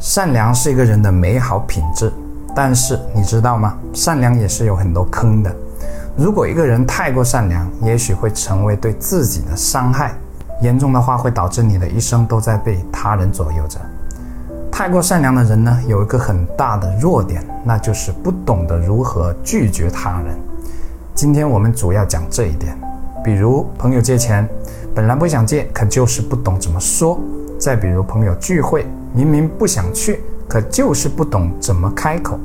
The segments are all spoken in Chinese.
善良是一个人的美好品质，但是你知道吗？善良也是有很多坑的。如果一个人太过善良，也许会成为对自己的伤害，严重的话会导致你的一生都在被他人左右着。太过善良的人呢，有一个很大的弱点，那就是不懂得如何拒绝他人。今天我们主要讲这一点，比如朋友借钱，本来不想借，可就是不懂怎么说；再比如朋友聚会，明明不想去，可就是不懂怎么开口。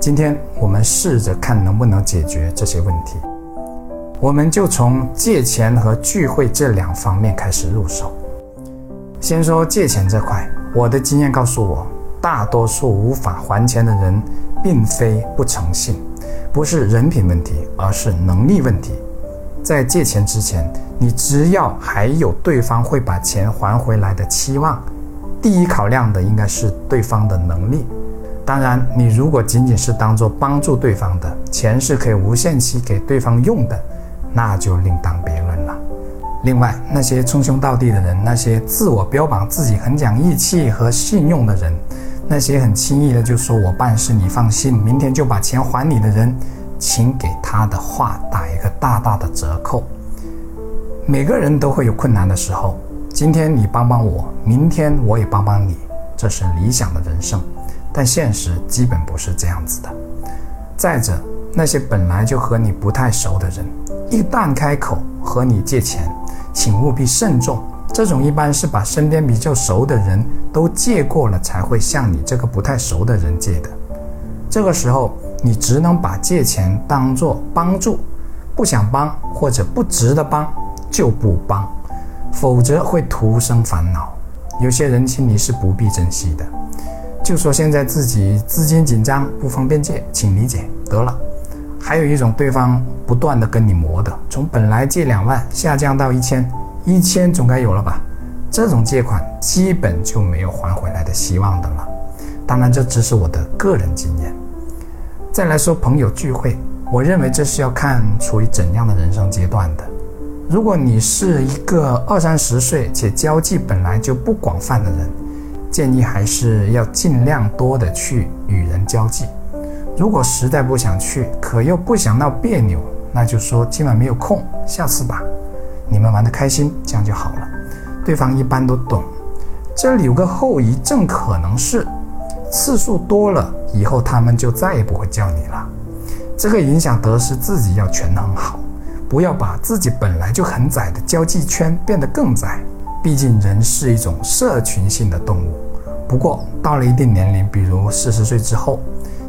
今天我们试着看能不能解决这些问题。我们就从借钱和聚会这两方面开始入手。先说借钱这块，我的经验告诉我，大多数无法还钱的人，并非不诚信，不是人品问题，而是能力问题。在借钱之前，你只要还有对方会把钱还回来的期望，第一考量的应该是对方的能力。当然，你如果仅仅是当做帮助对方的，钱是可以无限期给对方用的，那就另当别论了。另外，那些称兄道弟的人，那些自我标榜自己很讲义气和信用的人，那些很轻易的就说我办事你放心，明天就把钱还你的人，请给他的话打一个大大的折扣。每个人都会有困难的时候，今天你帮帮我，明天我也帮帮你，这是理想的人生。但现实基本不是这样子的。再者，那些本来就和你不太熟的人，一旦开口和你借钱，请务必慎重。这种一般是把身边比较熟的人都借过了，才会向你这个不太熟的人借的。这个时候，你只能把借钱当做帮助，不想帮或者不值得帮就不帮，否则会徒生烦恼。有些人情你是不必珍惜的。就说现在自己资金紧张，不方便借，请理解得了。还有一种，对方不断的跟你磨的，从本来借两万下降到一千，一千总该有了吧？这种借款基本就没有还回来的希望的了。当然，这只是我的个人经验。再来说朋友聚会，我认为这是要看处于怎样的人生阶段的。如果你是一个二三十岁且交际本来就不广泛的人。建议还是要尽量多的去与人交际。如果实在不想去，可又不想闹别扭，那就说今晚没有空，下次吧。你们玩得开心，这样就好了。对方一般都懂。这里有个后遗症，可能是次数多了以后，他们就再也不会叫你了。这个影响得失自己要权衡好，不要把自己本来就很窄的交际圈变得更窄。毕竟人是一种社群性的动物，不过到了一定年龄，比如四十岁之后，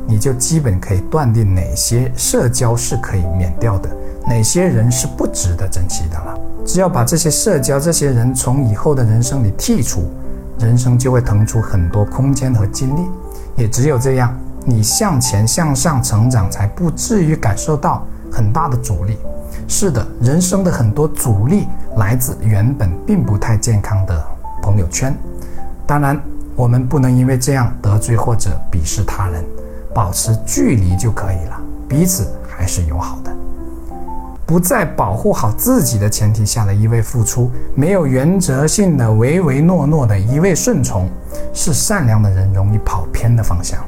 你就基本可以断定哪些社交是可以免掉的，哪些人是不值得珍惜的了。只要把这些社交、这些人从以后的人生里剔除，人生就会腾出很多空间和精力。也只有这样，你向前向上成长，才不至于感受到很大的阻力。是的，人生的很多阻力来自原本并不太健康的朋友圈。当然，我们不能因为这样得罪或者鄙视他人，保持距离就可以了，彼此还是友好的。不在保护好自己的前提下的一味付出，没有原则性的唯唯诺诺的一味顺从，是善良的人容易跑偏的方向。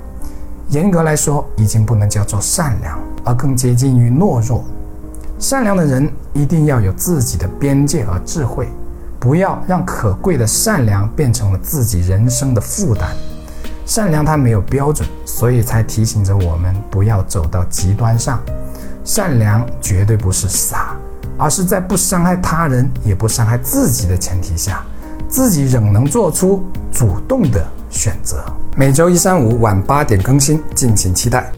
严格来说，已经不能叫做善良，而更接近于懦弱。善良的人一定要有自己的边界和智慧，不要让可贵的善良变成了自己人生的负担。善良它没有标准，所以才提醒着我们不要走到极端上。善良绝对不是傻，而是在不伤害他人也不伤害自己的前提下，自己仍能做出主动的选择。每周一、三、五晚八点更新，敬请期待。